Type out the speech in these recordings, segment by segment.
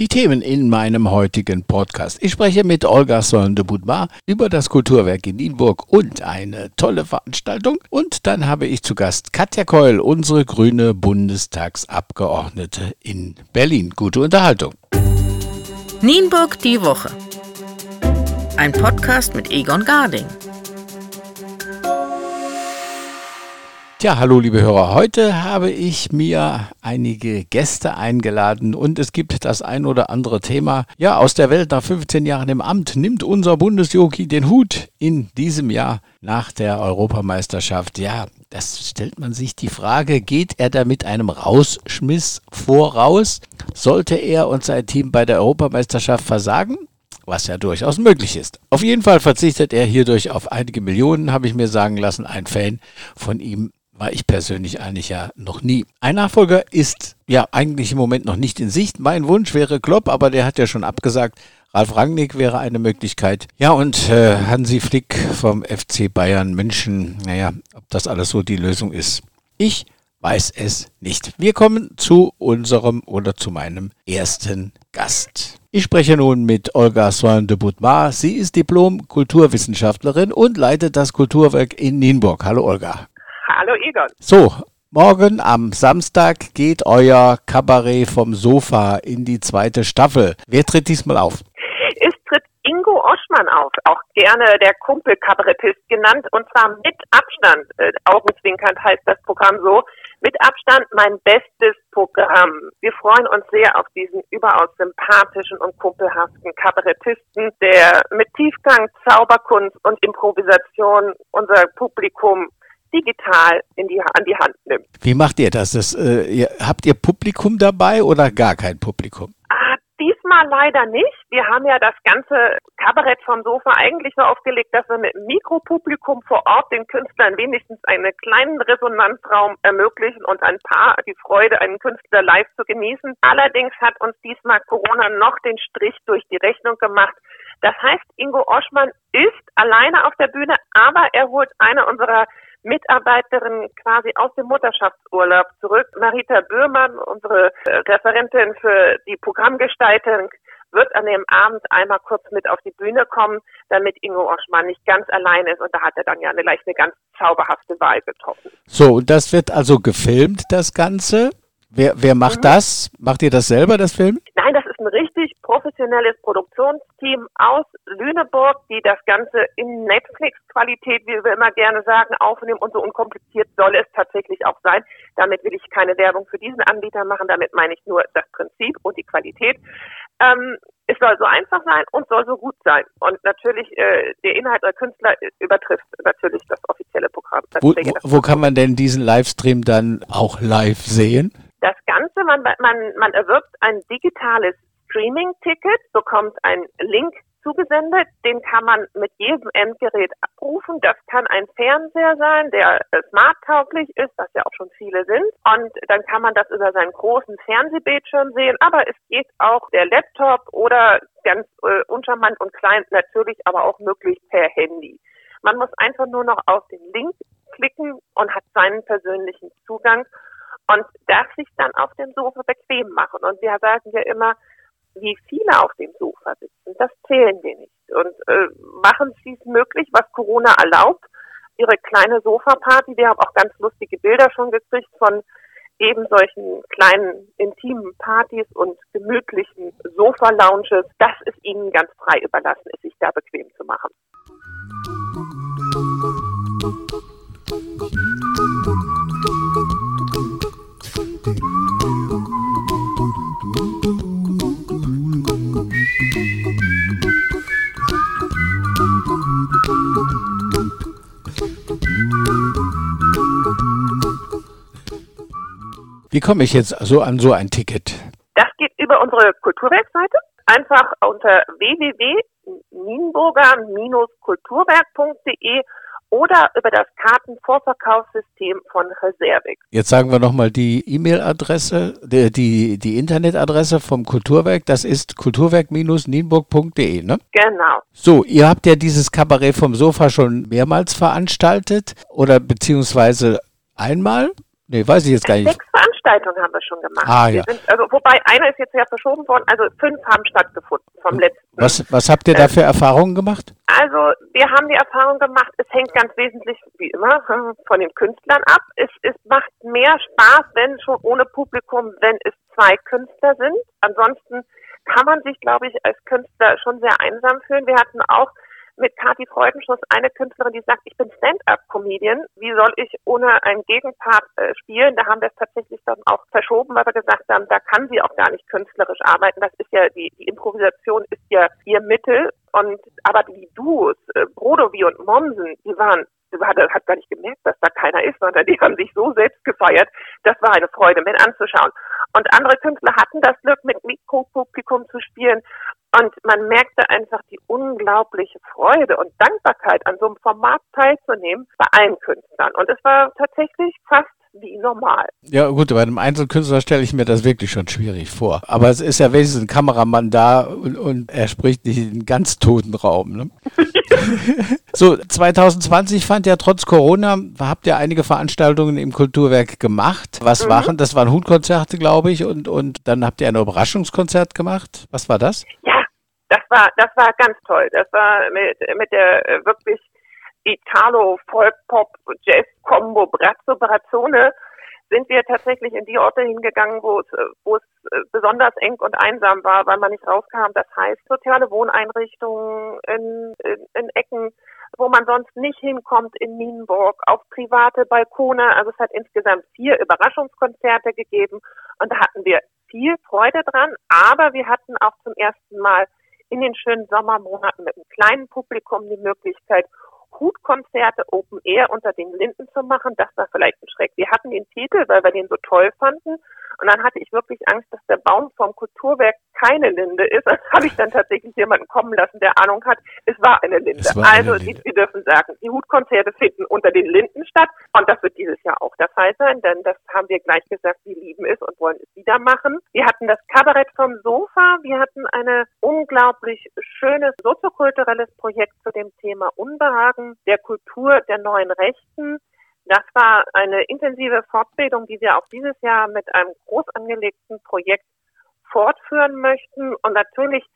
Die Themen in meinem heutigen Podcast. Ich spreche mit Olga Soln de Boudmar über das Kulturwerk in Nienburg und eine tolle Veranstaltung. Und dann habe ich zu Gast Katja Keul, unsere grüne Bundestagsabgeordnete in Berlin. Gute Unterhaltung. Nienburg die Woche. Ein Podcast mit Egon Garding. Tja, hallo liebe Hörer. Heute habe ich mir einige Gäste eingeladen und es gibt das ein oder andere Thema. Ja, aus der Welt nach 15 Jahren im Amt nimmt unser Bundesjogi den Hut in diesem Jahr nach der Europameisterschaft. Ja, das stellt man sich die Frage, geht er da mit einem Rausschmiss voraus? Sollte er und sein Team bei der Europameisterschaft versagen? was ja durchaus möglich ist. Auf jeden Fall verzichtet er hierdurch auf einige Millionen, habe ich mir sagen lassen. Ein Fan von ihm war ich persönlich eigentlich ja noch nie. Ein Nachfolger ist ja eigentlich im Moment noch nicht in Sicht. Mein Wunsch wäre Klopp, aber der hat ja schon abgesagt. Ralf Rangnick wäre eine Möglichkeit. Ja, und äh, Hansi Flick vom FC Bayern München. Naja, ob das alles so die Lösung ist. Ich weiß es nicht. Wir kommen zu unserem oder zu meinem ersten Gast. Ich spreche nun mit Olga Soin de Boutmar. Sie ist Diplom-Kulturwissenschaftlerin und leitet das Kulturwerk in Nienburg. Hallo Olga. Hallo Egon. So, morgen am Samstag geht euer Kabarett vom Sofa in die zweite Staffel. Wer tritt diesmal auf? Es tritt Ingo Oschmann auf, auch gerne der Kumpelkabarettist genannt, und zwar mit Abstand. Äh, augenzwinkernd heißt das Programm so. Mit Abstand mein bestes Programm. Wir freuen uns sehr auf diesen überaus sympathischen und kumpelhaften Kabarettisten, der mit Tiefgang, Zauberkunst und Improvisation unser Publikum digital in die, an die Hand nimmt. Wie macht ihr das? das äh, ihr, habt ihr Publikum dabei oder gar kein Publikum? Ah, diesmal leider nicht. Wir haben ja das ganze Kabarett vom Sofa eigentlich so aufgelegt, dass wir mit Mikropublikum vor Ort den Künstlern wenigstens einen kleinen Resonanzraum ermöglichen und ein paar die Freude, einen Künstler live zu genießen. Allerdings hat uns diesmal Corona noch den Strich durch die Rechnung gemacht. Das heißt, Ingo Oschmann ist alleine auf der Bühne, aber er holt eine unserer Mitarbeiterin quasi aus dem Mutterschaftsurlaub zurück. Marita Böhrmann, unsere äh, Referentin für die Programmgestaltung, wird an dem Abend einmal kurz mit auf die Bühne kommen, damit Ingo Oschmann nicht ganz allein ist. Und da hat er dann ja eine, leicht eine ganz zauberhafte Wahl getroffen. So, und das wird also gefilmt, das Ganze. Wer, wer macht mhm. das? Macht ihr das selber, das Film? Nein, das ein richtig professionelles Produktionsteam aus Lüneburg, die das Ganze in Netflix-Qualität, wie wir immer gerne sagen, aufnehmen und so unkompliziert soll es tatsächlich auch sein. Damit will ich keine Werbung für diesen Anbieter machen, damit meine ich nur das Prinzip und die Qualität. Ähm, es soll so einfach sein und soll so gut sein. Und natürlich, äh, der Inhalt der Künstler übertrifft natürlich das offizielle Programm. Wo, wo, wo kann man denn diesen Livestream dann auch live sehen? Das Ganze, man, man, man erwirbt ein digitales Streaming-Ticket, bekommt ein Link zugesendet, den kann man mit jedem Endgerät abrufen. Das kann ein Fernseher sein, der smarttauglich ist, was ja auch schon viele sind. Und dann kann man das über seinen großen Fernsehbildschirm sehen. Aber es geht auch der Laptop oder ganz äh, uncharmant und klein natürlich, aber auch möglich per Handy. Man muss einfach nur noch auf den Link klicken und hat seinen persönlichen Zugang und darf sich dann auf dem Sofa bequem machen. Und wir sagen ja immer, wie viele auf dem Sofa sitzen, das zählen wir nicht. Und äh, machen Sie es möglich, was Corona erlaubt, Ihre kleine Sofaparty. Wir haben auch ganz lustige Bilder schon gekriegt von eben solchen kleinen intimen Partys und gemütlichen Sofa-Lounges. Das ist Ihnen ganz frei überlassen, es sich da bequem zu machen. Wie komme ich jetzt so an so ein Ticket? Das geht über unsere Kulturwerkseite. Einfach unter www.nienburger-kulturwerk.de oder über das Kartenvorverkaufssystem von Reservix. Jetzt sagen wir nochmal die E-Mail-Adresse, die, die, die, Internetadresse vom Kulturwerk. Das ist kulturwerk-nienburg.de, ne? Genau. So, ihr habt ja dieses Kabarett vom Sofa schon mehrmals veranstaltet oder beziehungsweise einmal. Nee, weiß ich jetzt gar nicht. Sechs Veranstaltungen haben wir schon gemacht. Ah, ja. Sind, also, wobei einer ist jetzt ja verschoben worden, also fünf haben stattgefunden vom letzten. Was, was habt ihr da für Erfahrungen gemacht? Also, wir haben die Erfahrung gemacht, es hängt ganz wesentlich, wie immer, von den Künstlern ab. Es, es macht mehr Spaß, wenn schon ohne Publikum, wenn es zwei Künstler sind. Ansonsten kann man sich, glaube ich, als Künstler schon sehr einsam fühlen. Wir hatten auch mit Kathi Freudenschuss eine Künstlerin, die sagt, ich bin Stand-up-Comedian. Wie soll ich ohne einen Gegenpart äh, spielen? Da haben wir es tatsächlich dann auch verschoben, weil wir gesagt haben, da kann sie auch gar nicht künstlerisch arbeiten. Das ist ja die, die Improvisation ist ja ihr Mittel. Und aber die Duos, äh, Brodovi und Momsen, die waren hat, hat gar nicht gemerkt, dass da keiner ist, sondern die haben sich so selbst gefeiert. Das war eine Freude, mit anzuschauen. Und andere Künstler hatten das Glück, mit Mikropublikum zu spielen. Und man merkte einfach die unglaubliche Freude und Dankbarkeit, an so einem Format teilzunehmen bei allen Künstlern. Und es war tatsächlich fast wie normal. Ja gut, bei einem Einzelkünstler stelle ich mir das wirklich schon schwierig vor. Aber es ist ja wenigstens ein Kameramann da und, und er spricht nicht in ganz toten Raum. Ne? so, 2020 fand ja trotz Corona, habt ihr einige Veranstaltungen im Kulturwerk gemacht. Was mhm. waren, das waren Hutkonzerte, glaube ich, und, und dann habt ihr ein Überraschungskonzert gemacht. Was war das? Ja, das war, das war ganz toll. Das war mit, mit der äh, wirklich Italo, Folk, Pop, Jazz, Combo, Brazzo, Brazzone sind wir tatsächlich in die Orte hingegangen, wo es, wo es äh, besonders eng und einsam war, weil man nicht rauskam. Das heißt, soziale Wohneinrichtungen in, in, in Ecken, wo man sonst nicht hinkommt in Nienburg, auf private Balkone. Also es hat insgesamt vier Überraschungskonzerte gegeben und da hatten wir viel Freude dran, aber wir hatten auch zum ersten Mal in den schönen Sommermonaten mit einem kleinen Publikum die Möglichkeit, Hutkonzerte Open Air unter den Linden zu machen, das war vielleicht ein Schreck. Wir hatten den Titel, weil wir den so toll fanden. Und dann hatte ich wirklich Angst, dass der Baum vom Kulturwerk keine Linde ist. Das habe ich dann tatsächlich jemanden kommen lassen, der Ahnung hat. Es war eine Linde. War eine also, Linde. Sie, dürfen sagen, die Hutkonzerte finden unter den Linden statt. Und das wird dieses Jahr auch der Fall sein, denn das haben wir gleich gesagt, wir lieben es und wollen es wieder machen. Wir hatten das Kabarett vom Sofa. Wir hatten eine unglaublich schönes soziokulturelles Projekt zu dem Thema Unbehagen der Kultur der neuen Rechten. Das war eine intensive Fortbildung, die wir auch dieses Jahr mit einem groß angelegten Projekt fortführen möchten. Und natürlich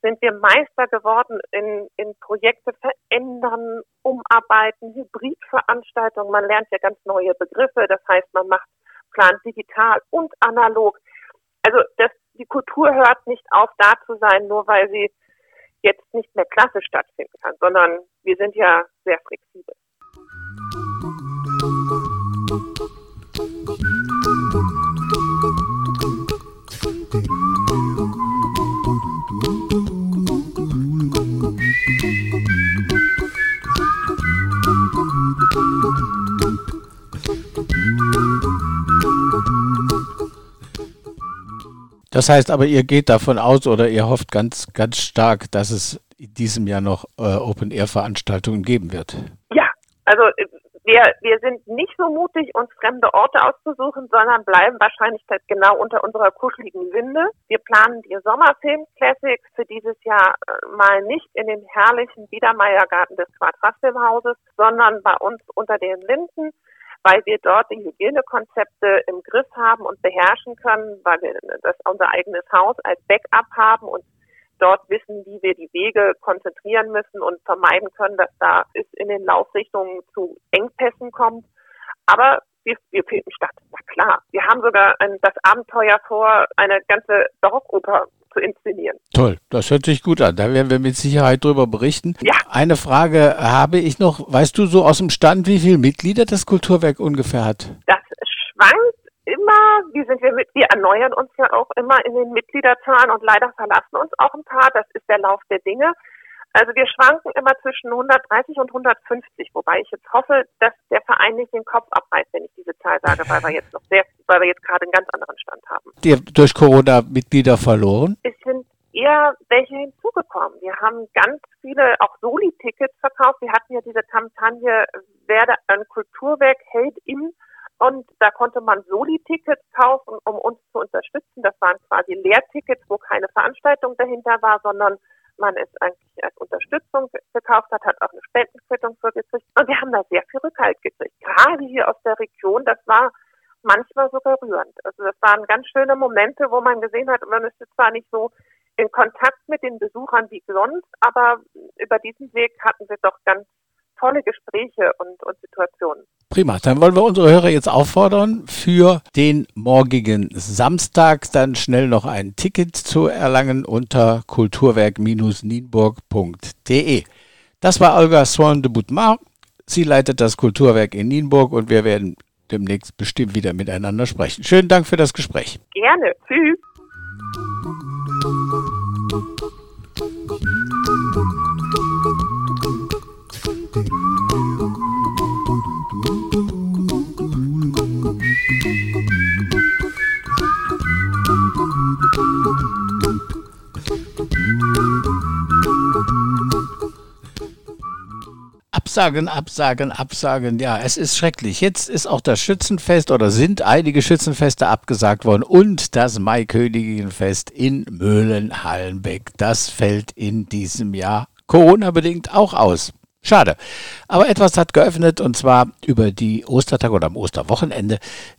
sind wir Meister geworden in, in Projekte verändern, umarbeiten, Hybridveranstaltungen. Man lernt ja ganz neue Begriffe. Das heißt, man macht, plant digital und analog. Also das, die Kultur hört nicht auf, da zu sein, nur weil sie jetzt nicht mehr klassisch stattfinden kann, sondern wir sind ja sehr flexibel. Das heißt aber, ihr geht davon aus oder ihr hofft ganz, ganz stark, dass es in diesem Jahr noch äh, Open-Air-Veranstaltungen geben wird. Ja, also äh, wir, wir sind nicht so mutig, uns fremde Orte auszusuchen, sondern bleiben wahrscheinlich genau unter unserer kuscheligen Winde. Wir planen die Sommerfilm Classics für dieses Jahr äh, mal nicht in dem herrlichen Biedermeiergarten des Quadratfilmhauses, sondern bei uns unter den Linden, weil wir dort die Hygienekonzepte im Griff haben und beherrschen können, weil wir das unser eigenes Haus als Backup haben und dort wissen, wie wir die Wege konzentrieren müssen und vermeiden können, dass da es in den Laufrichtungen zu Engpässen kommt. Aber wir, wir finden statt. Na klar. Wir haben sogar ein, das Abenteuer vor, eine ganze Barockoper zu inszenieren. Toll, das hört sich gut an. Da werden wir mit Sicherheit drüber berichten. Ja. Eine Frage habe ich noch. Weißt du so aus dem Stand, wie viele Mitglieder das Kulturwerk ungefähr hat? Das schwankt immer, wie sind wir mit, wir erneuern uns ja auch immer in den Mitgliederzahlen und leider verlassen uns auch ein paar. Das ist der Lauf der Dinge. Also wir schwanken immer zwischen 130 und 150, wobei ich jetzt hoffe, dass der Verein nicht den Kopf abreißt, wenn ich diese Zahl sage, weil wir jetzt noch sehr, weil wir jetzt gerade einen ganz anderen Stand haben. Die durch Corona Mitglieder verloren? Es sind eher welche hinzugekommen. Wir haben ganz viele auch Soli-Tickets verkauft. Wir hatten ja diese Kampagne Werde ein Kulturwerk hält im und da konnte man Soli-Tickets kaufen, um uns zu unterstützen. Das waren quasi Lehrtickets, wo keine Veranstaltung dahinter war, sondern man es eigentlich als Unterstützung gekauft hat, hat auch eine Spendenquittung für gekriegt. Und wir haben da sehr viel Rückhalt gekriegt. Gerade hier aus der Region, das war manchmal sogar rührend. Also das waren ganz schöne Momente, wo man gesehen hat, man ist zwar nicht so in Kontakt mit den Besuchern wie sonst, aber über diesen Weg hatten wir doch ganz tolle Gespräche und, und Situationen. Prima, dann wollen wir unsere Hörer jetzt auffordern, für den morgigen Samstag dann schnell noch ein Ticket zu erlangen unter kulturwerk-nienburg.de. Das war Olga Swan de Boutmar. Sie leitet das Kulturwerk in Nienburg und wir werden demnächst bestimmt wieder miteinander sprechen. Schönen Dank für das Gespräch. Gerne. Tschüss. Absagen, absagen, absagen. Ja, es ist schrecklich. Jetzt ist auch das Schützenfest oder sind einige Schützenfeste abgesagt worden und das Maiköniginfest in Möhlen-Hallenbeck. Das fällt in diesem Jahr Corona-bedingt auch aus. Schade. Aber etwas hat geöffnet und zwar über die Ostertag oder am Osterwochenende.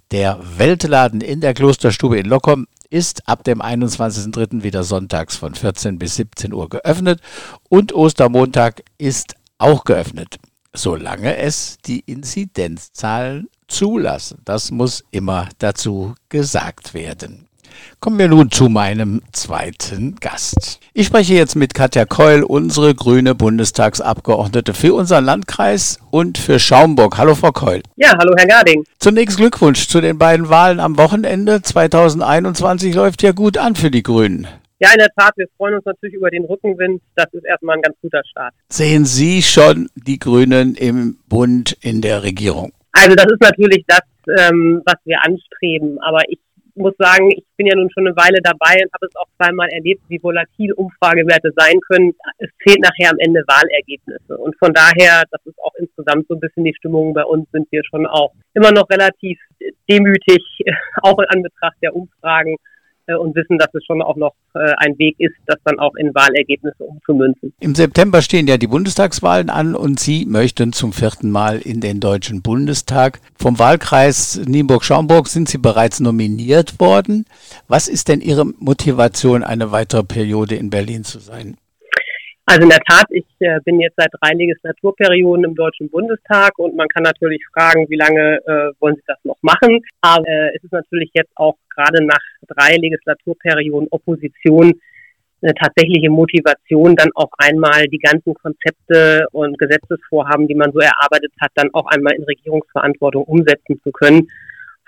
Der Weltladen in der Klosterstube in Lockom ist ab dem 21.03. wieder sonntags von 14 bis 17 Uhr geöffnet und Ostermontag ist auch geöffnet, solange es die Inzidenzzahlen zulassen. Das muss immer dazu gesagt werden. Kommen wir nun zu meinem zweiten Gast. Ich spreche jetzt mit Katja Keul, unsere grüne Bundestagsabgeordnete für unseren Landkreis und für Schaumburg. Hallo, Frau Keul. Ja, hallo, Herr Garding. Zunächst Glückwunsch zu den beiden Wahlen am Wochenende. 2021 läuft ja gut an für die Grünen. Ja, in der Tat, wir freuen uns natürlich über den Rückenwind. Das ist erstmal ein ganz guter Start. Sehen Sie schon die Grünen im Bund in der Regierung? Also das ist natürlich das, ähm, was wir anstreben. Aber ich muss sagen, ich bin ja nun schon eine Weile dabei und habe es auch zweimal erlebt, wie volatil Umfragewerte sein können. Es zählt nachher am Ende Wahlergebnisse. Und von daher, das ist auch insgesamt so ein bisschen die Stimmung bei uns, sind wir schon auch immer noch relativ demütig, auch in Anbetracht der Umfragen und wissen, dass es schon auch noch äh, ein Weg ist, das dann auch in Wahlergebnisse umzumünzen. Im September stehen ja die Bundestagswahlen an und Sie möchten zum vierten Mal in den Deutschen Bundestag. Vom Wahlkreis Nienburg-Schaumburg sind Sie bereits nominiert worden. Was ist denn Ihre Motivation, eine weitere Periode in Berlin zu sein? Also in der Tat, ich äh, bin jetzt seit drei Legislaturperioden im Deutschen Bundestag und man kann natürlich fragen, wie lange äh, wollen Sie das noch machen. Aber äh, es ist natürlich jetzt auch gerade nach drei Legislaturperioden Opposition eine tatsächliche Motivation, dann auch einmal die ganzen Konzepte und Gesetzesvorhaben, die man so erarbeitet hat, dann auch einmal in Regierungsverantwortung umsetzen zu können.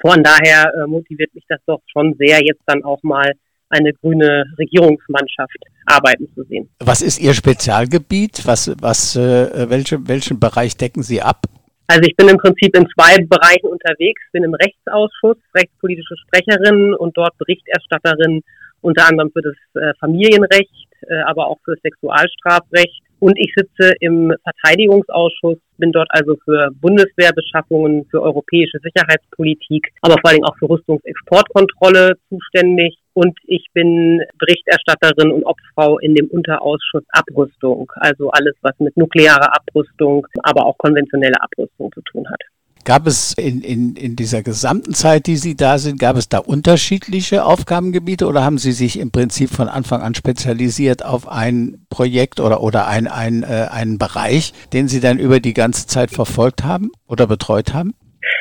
Von daher äh, motiviert mich das doch schon sehr, jetzt dann auch mal eine grüne Regierungsmannschaft arbeiten zu sehen. Was ist Ihr Spezialgebiet? Was, was, äh, welche, welchen Bereich decken Sie ab? Also ich bin im Prinzip in zwei Bereichen unterwegs, bin im Rechtsausschuss, rechtspolitische Sprecherin und dort Berichterstatterin unter anderem für das äh, Familienrecht, äh, aber auch für das Sexualstrafrecht. Und ich sitze im Verteidigungsausschuss, bin dort also für Bundeswehrbeschaffungen, für europäische Sicherheitspolitik, aber vor allem auch für Rüstungsexportkontrolle zuständig. Und ich bin Berichterstatterin und Obfrau in dem Unterausschuss Abrüstung, also alles, was mit nuklearer Abrüstung, aber auch konventioneller Abrüstung zu tun hat. Gab es in, in, in dieser gesamten Zeit, die Sie da sind, gab es da unterschiedliche Aufgabengebiete oder haben Sie sich im Prinzip von Anfang an spezialisiert auf ein Projekt oder, oder ein, ein, äh, einen Bereich, den Sie dann über die ganze Zeit verfolgt haben oder betreut haben?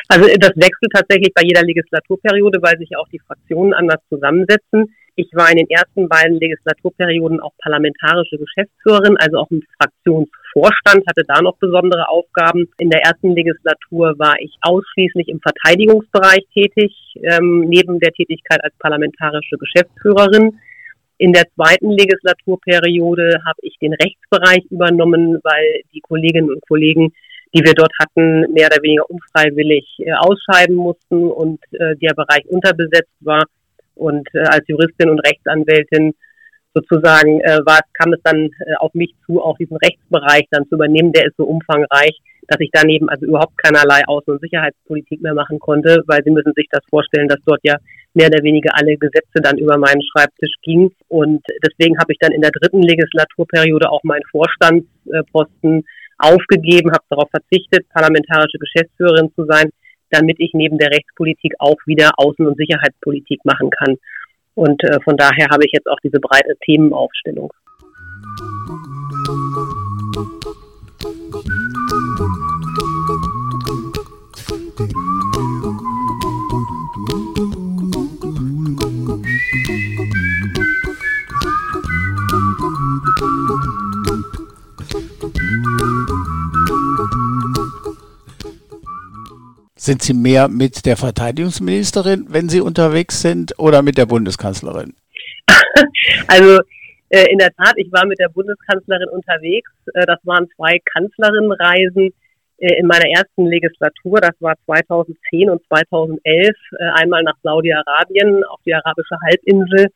Also das wechselt tatsächlich bei jeder Legislaturperiode, weil sich auch die Fraktionen anders zusammensetzen. Ich war in den ersten beiden Legislaturperioden auch parlamentarische Geschäftsführerin, also auch im Fraktionsvorstand, hatte da noch besondere Aufgaben. In der ersten Legislatur war ich ausschließlich im Verteidigungsbereich tätig, ähm, neben der Tätigkeit als parlamentarische Geschäftsführerin. In der zweiten Legislaturperiode habe ich den Rechtsbereich übernommen, weil die Kolleginnen und Kollegen, die wir dort hatten, mehr oder weniger unfreiwillig äh, ausscheiden mussten und äh, der Bereich unterbesetzt war und äh, als Juristin und Rechtsanwältin sozusagen äh, war, kam es dann äh, auf mich zu, auch diesen Rechtsbereich dann zu übernehmen. Der ist so umfangreich, dass ich daneben also überhaupt keinerlei Außen- und Sicherheitspolitik mehr machen konnte, weil Sie müssen sich das vorstellen, dass dort ja mehr oder weniger alle Gesetze dann über meinen Schreibtisch gingen. Und deswegen habe ich dann in der dritten Legislaturperiode auch meinen Vorstandsposten aufgegeben, habe darauf verzichtet, parlamentarische Geschäftsführerin zu sein, damit ich neben der Rechtspolitik auch wieder Außen- und Sicherheitspolitik machen kann. Und äh, von daher habe ich jetzt auch diese breite Themenaufstellung. Sind Sie mehr mit der Verteidigungsministerin, wenn Sie unterwegs sind, oder mit der Bundeskanzlerin? also äh, in der Tat, ich war mit der Bundeskanzlerin unterwegs. Äh, das waren zwei Kanzlerinnenreisen äh, in meiner ersten Legislatur. Das war 2010 und 2011. Äh, einmal nach Saudi-Arabien auf die arabische Halbinsel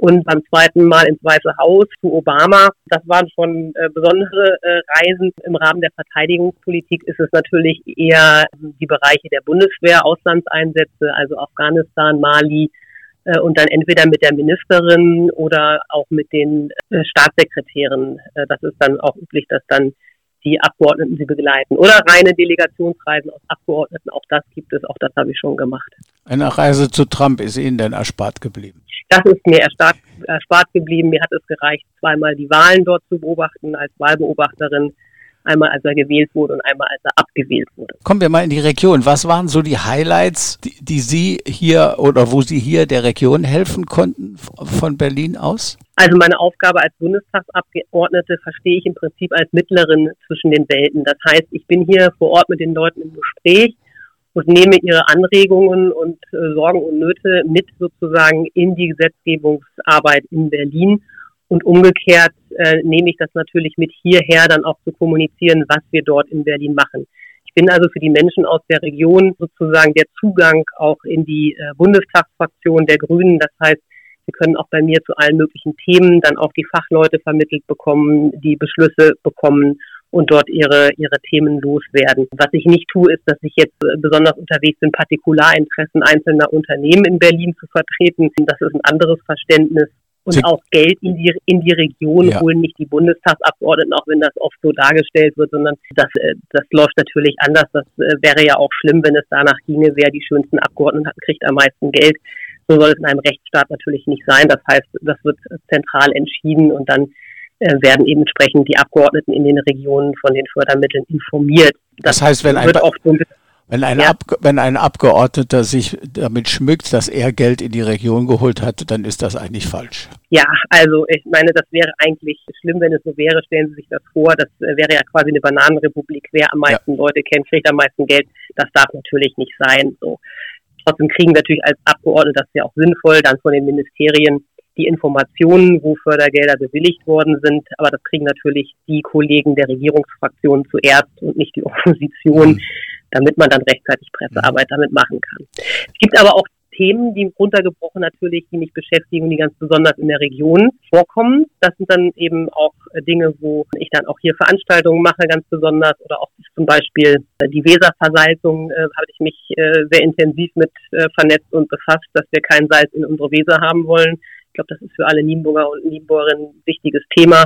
und beim zweiten Mal ins Weiße Haus zu Obama. Das waren schon äh, besondere äh, Reisen. Im Rahmen der Verteidigungspolitik ist es natürlich eher die Bereiche der Bundeswehr, Auslandseinsätze, also Afghanistan, Mali, äh, und dann entweder mit der Ministerin oder auch mit den Staatssekretären. Das ist dann auch üblich, dass dann die Abgeordneten sie begleiten. Oder reine Delegationsreisen aus Abgeordneten, auch das gibt es, auch das habe ich schon gemacht. Eine Reise zu Trump ist Ihnen denn erspart geblieben? Das ist mir erspart, erspart geblieben. Mir hat es gereicht, zweimal die Wahlen dort zu beobachten als Wahlbeobachterin. Einmal als er gewählt wurde und einmal als er abgewählt wurde. Kommen wir mal in die Region. Was waren so die Highlights, die, die Sie hier oder wo Sie hier der Region helfen konnten von Berlin aus? Also meine Aufgabe als Bundestagsabgeordnete verstehe ich im Prinzip als Mittlerin zwischen den Welten. Das heißt, ich bin hier vor Ort mit den Leuten im Gespräch und nehme ihre Anregungen und äh, Sorgen und Nöte mit sozusagen in die Gesetzgebungsarbeit in Berlin. Und umgekehrt äh, nehme ich das natürlich mit hierher dann auch zu kommunizieren, was wir dort in Berlin machen. Ich bin also für die Menschen aus der Region sozusagen der Zugang auch in die äh, Bundestagsfraktion der Grünen. Das heißt, Sie können auch bei mir zu allen möglichen Themen dann auch die Fachleute vermittelt bekommen, die Beschlüsse bekommen und dort ihre, ihre Themen loswerden. Was ich nicht tue, ist, dass ich jetzt äh, besonders unterwegs bin, Partikularinteressen einzelner Unternehmen in Berlin zu vertreten. Das ist ein anderes Verständnis. Und Sie auch Geld in die, in die Region ja. holen nicht die Bundestagsabgeordneten, auch wenn das oft so dargestellt wird, sondern das, äh, das läuft natürlich anders. Das äh, wäre ja auch schlimm, wenn es danach ginge, wer die schönsten Abgeordneten hat, kriegt am meisten Geld. So soll es in einem Rechtsstaat natürlich nicht sein. Das heißt, das wird zentral entschieden und dann äh, werden eben entsprechend die Abgeordneten in den Regionen von den Fördermitteln informiert. Das, das heißt, wenn ein, wenn ein, ja. wenn ein Abgeordneter sich damit schmückt, dass er Geld in die Region geholt hat, dann ist das eigentlich falsch. Ja, also ich meine, das wäre eigentlich schlimm, wenn es so wäre. Stellen Sie sich das vor, das äh, wäre ja quasi eine Bananenrepublik. Wer am meisten ja. Leute kennt, kriegt am meisten Geld. Das darf natürlich nicht sein. So. Trotzdem kriegen wir natürlich als Abgeordnete, das ist ja auch sinnvoll, dann von den Ministerien die Informationen, wo Fördergelder bewilligt worden sind. Aber das kriegen natürlich die Kollegen der Regierungsfraktionen zuerst und nicht die Opposition, mhm. Damit man dann rechtzeitig Pressearbeit damit machen kann. Es gibt aber auch Themen, die runtergebrochen natürlich, die mich beschäftigen und die ganz besonders in der Region vorkommen. Das sind dann eben auch Dinge, wo ich dann auch hier Veranstaltungen mache, ganz besonders oder auch zum Beispiel die Weserversalzung äh, habe ich mich äh, sehr intensiv mit äh, vernetzt und befasst, dass wir kein Salz in unsere Weser haben wollen. Ich glaube, das ist für alle Nienburger und Nienburgerinnen ein wichtiges Thema.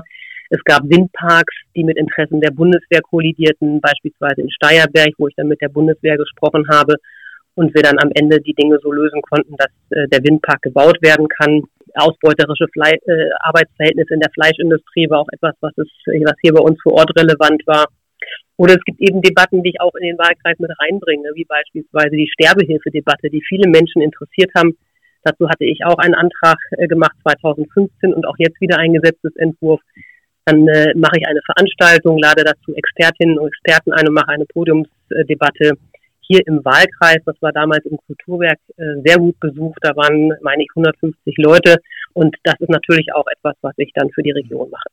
Es gab Windparks, die mit Interessen der Bundeswehr kollidierten, beispielsweise in Steierberg, wo ich dann mit der Bundeswehr gesprochen habe und wir dann am Ende die Dinge so lösen konnten, dass äh, der Windpark gebaut werden kann. Ausbeuterische Fle äh, Arbeitsverhältnisse in der Fleischindustrie war auch etwas, was, es, was hier bei uns vor Ort relevant war. Oder es gibt eben Debatten, die ich auch in den Wahlkreis mit reinbringe, wie beispielsweise die Sterbehilfedebatte, die viele Menschen interessiert haben, Dazu hatte ich auch einen Antrag äh, gemacht 2015 und auch jetzt wieder ein Gesetzesentwurf. Dann äh, mache ich eine Veranstaltung, lade dazu Expertinnen und Experten ein und mache eine Podiumsdebatte hier im Wahlkreis. Das war damals im Kulturwerk äh, sehr gut besucht. Da waren, meine ich, 150 Leute. Und das ist natürlich auch etwas, was ich dann für die Region mache.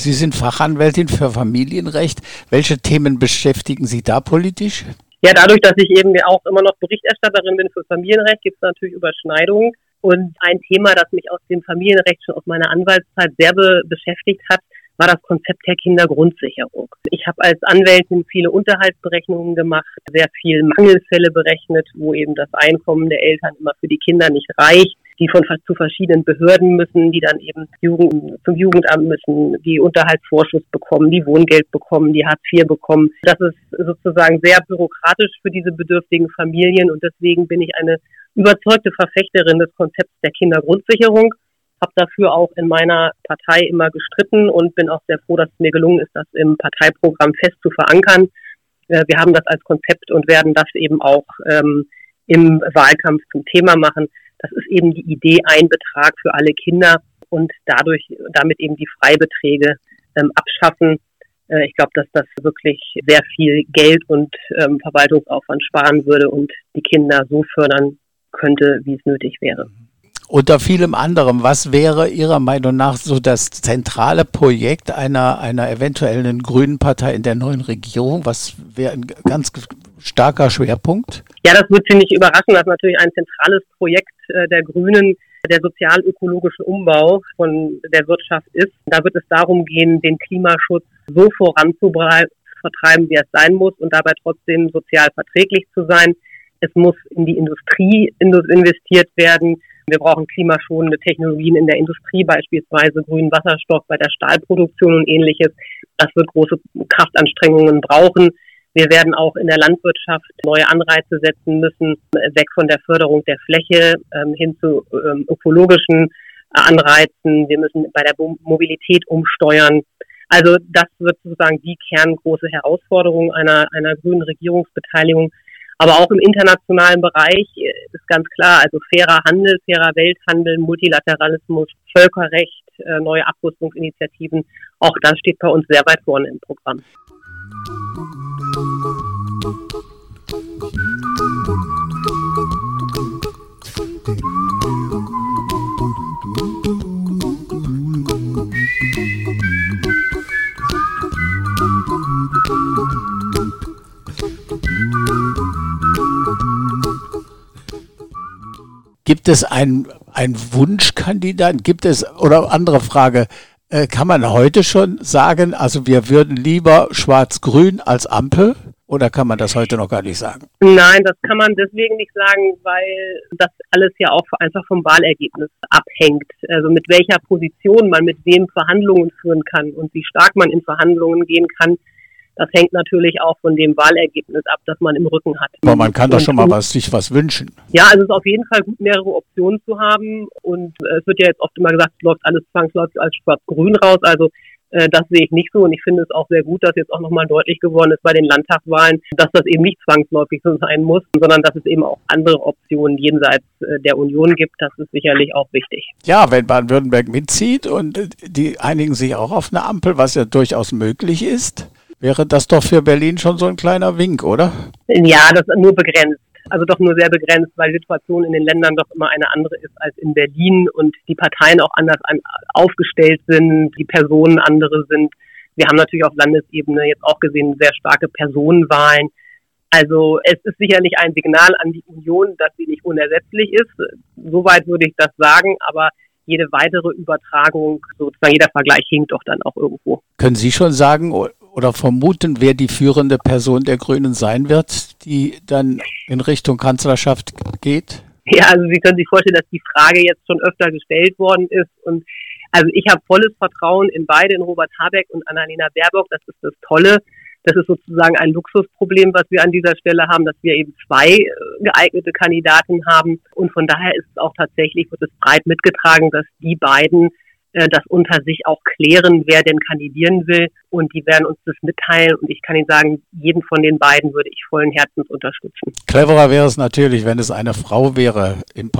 Sie sind Fachanwältin für Familienrecht. Welche Themen beschäftigen Sie da politisch? Ja, dadurch, dass ich eben auch immer noch Berichterstatterin bin für Familienrecht, gibt es natürlich Überschneidungen. Und ein Thema, das mich aus dem Familienrecht schon aus meiner Anwaltszeit sehr be beschäftigt hat, war das Konzept der Kindergrundsicherung. Ich habe als Anwältin viele Unterhaltsberechnungen gemacht, sehr viel Mangelfälle berechnet, wo eben das Einkommen der Eltern immer für die Kinder nicht reicht die von zu verschiedenen Behörden müssen, die dann eben Jugend, zum Jugendamt müssen, die Unterhaltsvorschuss bekommen, die Wohngeld bekommen, die Hartz IV bekommen. Das ist sozusagen sehr bürokratisch für diese bedürftigen Familien und deswegen bin ich eine überzeugte Verfechterin des Konzepts der Kindergrundsicherung habe dafür auch in meiner Partei immer gestritten und bin auch sehr froh, dass es mir gelungen ist, das im Parteiprogramm fest zu verankern. Äh, wir haben das als Konzept und werden das eben auch ähm, im Wahlkampf zum Thema machen. Das ist eben die Idee, ein Betrag für alle Kinder und dadurch, damit eben die Freibeträge ähm, abschaffen. Äh, ich glaube, dass das wirklich sehr viel Geld und ähm, Verwaltungsaufwand sparen würde und die Kinder so fördern könnte, wie es nötig wäre. Unter vielem anderem, was wäre Ihrer Meinung nach so das zentrale Projekt einer, einer eventuellen grünen Partei in der neuen Regierung? Was wäre ein ganz starker Schwerpunkt? Ja, das wird Sie nicht überraschen, dass natürlich ein zentrales Projekt äh, der Grünen der sozial-ökologische Umbau von der Wirtschaft ist. Da wird es darum gehen, den Klimaschutz so voranzutreiben, wie es sein muss und dabei trotzdem sozial verträglich zu sein. Es muss in die Industrie investiert werden. Wir brauchen klimaschonende Technologien in der Industrie, beispielsweise grünen Wasserstoff bei der Stahlproduktion und ähnliches. Das wird große Kraftanstrengungen brauchen. Wir werden auch in der Landwirtschaft neue Anreize setzen müssen, weg von der Förderung der Fläche ähm, hin zu ähm, ökologischen Anreizen. Wir müssen bei der Mobilität umsteuern. Also das wird sozusagen die kerngroße Herausforderung einer, einer grünen Regierungsbeteiligung. Aber auch im internationalen Bereich äh, ist ganz klar, also fairer Handel, fairer Welthandel, Multilateralismus, Völkerrecht, äh, neue Abrüstungsinitiativen, auch das steht bei uns sehr weit vorne im Programm. Gibt es einen, einen Wunschkandidaten? Gibt es, oder andere Frage, äh, kann man heute schon sagen, also wir würden lieber schwarz-grün als Ampel? Oder kann man das heute noch gar nicht sagen? Nein, das kann man deswegen nicht sagen, weil das alles ja auch einfach vom Wahlergebnis abhängt. Also mit welcher Position man mit wem Verhandlungen führen kann und wie stark man in Verhandlungen gehen kann, das hängt natürlich auch von dem Wahlergebnis ab, das man im Rücken hat. Aber man kann doch schon mal was, sich was wünschen. Ja, also es ist auf jeden Fall gut, mehrere Optionen zu haben. Und äh, es wird ja jetzt oft immer gesagt, es läuft alles zwangsläufig als schwarz-grün raus. Also äh, das sehe ich nicht so und ich finde es auch sehr gut, dass jetzt auch nochmal deutlich geworden ist bei den Landtagswahlen, dass das eben nicht zwangsläufig so sein muss, sondern dass es eben auch andere Optionen jenseits äh, der Union gibt. Das ist sicherlich auch wichtig. Ja, wenn Baden-Württemberg mitzieht und die einigen sich auch auf eine Ampel, was ja durchaus möglich ist, wäre das doch für Berlin schon so ein kleiner Wink, oder? Ja, das ist nur begrenzt. Also doch nur sehr begrenzt, weil die Situation in den Ländern doch immer eine andere ist als in Berlin und die Parteien auch anders aufgestellt sind, die Personen andere sind. Wir haben natürlich auf Landesebene jetzt auch gesehen sehr starke Personenwahlen. Also es ist sicherlich ein Signal an die Union, dass sie nicht unersetzlich ist. Soweit würde ich das sagen, aber jede weitere Übertragung, sozusagen jeder Vergleich hinkt doch dann auch irgendwo. Können Sie schon sagen oder vermuten, wer die führende Person der Grünen sein wird, die dann in Richtung Kanzlerschaft geht? Ja, also Sie können sich vorstellen, dass die Frage jetzt schon öfter gestellt worden ist und also ich habe volles Vertrauen in beide, in Robert Habeck und Annalena Baerbock. Das ist das Tolle. Das ist sozusagen ein Luxusproblem, was wir an dieser Stelle haben, dass wir eben zwei äh, geeignete Kandidaten haben. Und von daher ist es auch tatsächlich, wird es breit mitgetragen, dass die beiden das unter sich auch klären, wer denn kandidieren will. Und die werden uns das mitteilen. Und ich kann Ihnen sagen, jeden von den beiden würde ich vollen Herzens unterstützen. Cleverer wäre es natürlich, wenn es eine Frau wäre im,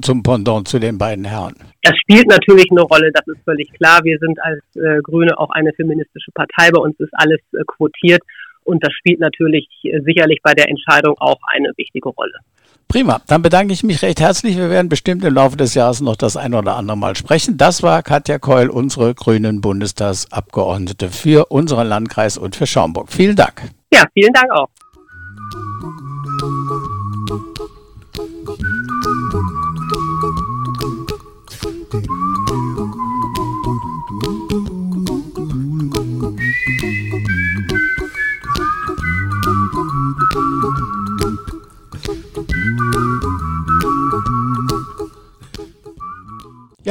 zum Pendant zu den beiden Herren. Das spielt natürlich eine Rolle, das ist völlig klar. Wir sind als äh, Grüne auch eine feministische Partei. Bei uns ist alles äh, quotiert. Und das spielt natürlich äh, sicherlich bei der Entscheidung auch eine wichtige Rolle. Prima, dann bedanke ich mich recht herzlich. Wir werden bestimmt im Laufe des Jahres noch das ein oder andere Mal sprechen. Das war Katja Keul, unsere grünen Bundestagsabgeordnete für unseren Landkreis und für Schaumburg. Vielen Dank. Ja, vielen Dank auch. Thank you.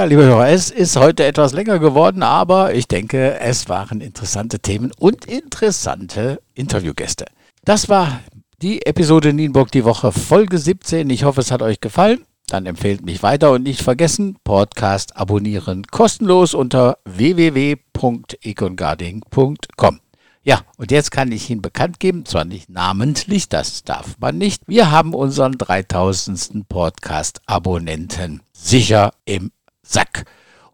Ja, liebe Hörer, es ist heute etwas länger geworden, aber ich denke, es waren interessante Themen und interessante Interviewgäste. Das war die Episode Nienburg die Woche Folge 17. Ich hoffe, es hat euch gefallen. Dann empfehlt mich weiter und nicht vergessen, Podcast abonnieren kostenlos unter www.econgarding.com. Ja, und jetzt kann ich Ihnen bekannt geben, zwar nicht namentlich, das darf man nicht. Wir haben unseren 3000. Podcast-Abonnenten sicher im Sack.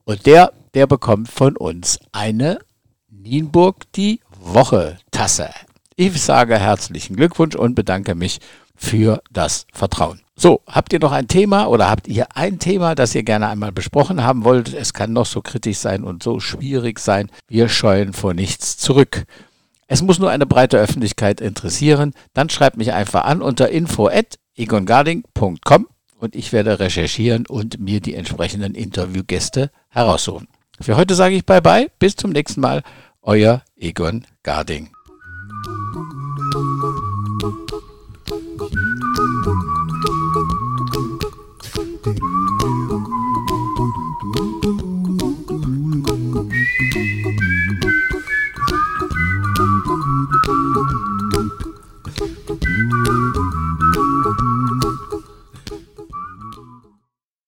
Und der, der bekommt von uns eine Nienburg die Woche Tasse. Ich sage herzlichen Glückwunsch und bedanke mich für das Vertrauen. So, habt ihr noch ein Thema oder habt ihr ein Thema, das ihr gerne einmal besprochen haben wollt? Es kann noch so kritisch sein und so schwierig sein. Wir scheuen vor nichts zurück. Es muss nur eine breite Öffentlichkeit interessieren. Dann schreibt mich einfach an unter info@egongarding.com und ich werde recherchieren und mir die entsprechenden Interviewgäste heraussuchen. Für heute sage ich bye bye, bis zum nächsten Mal, euer Egon Garding.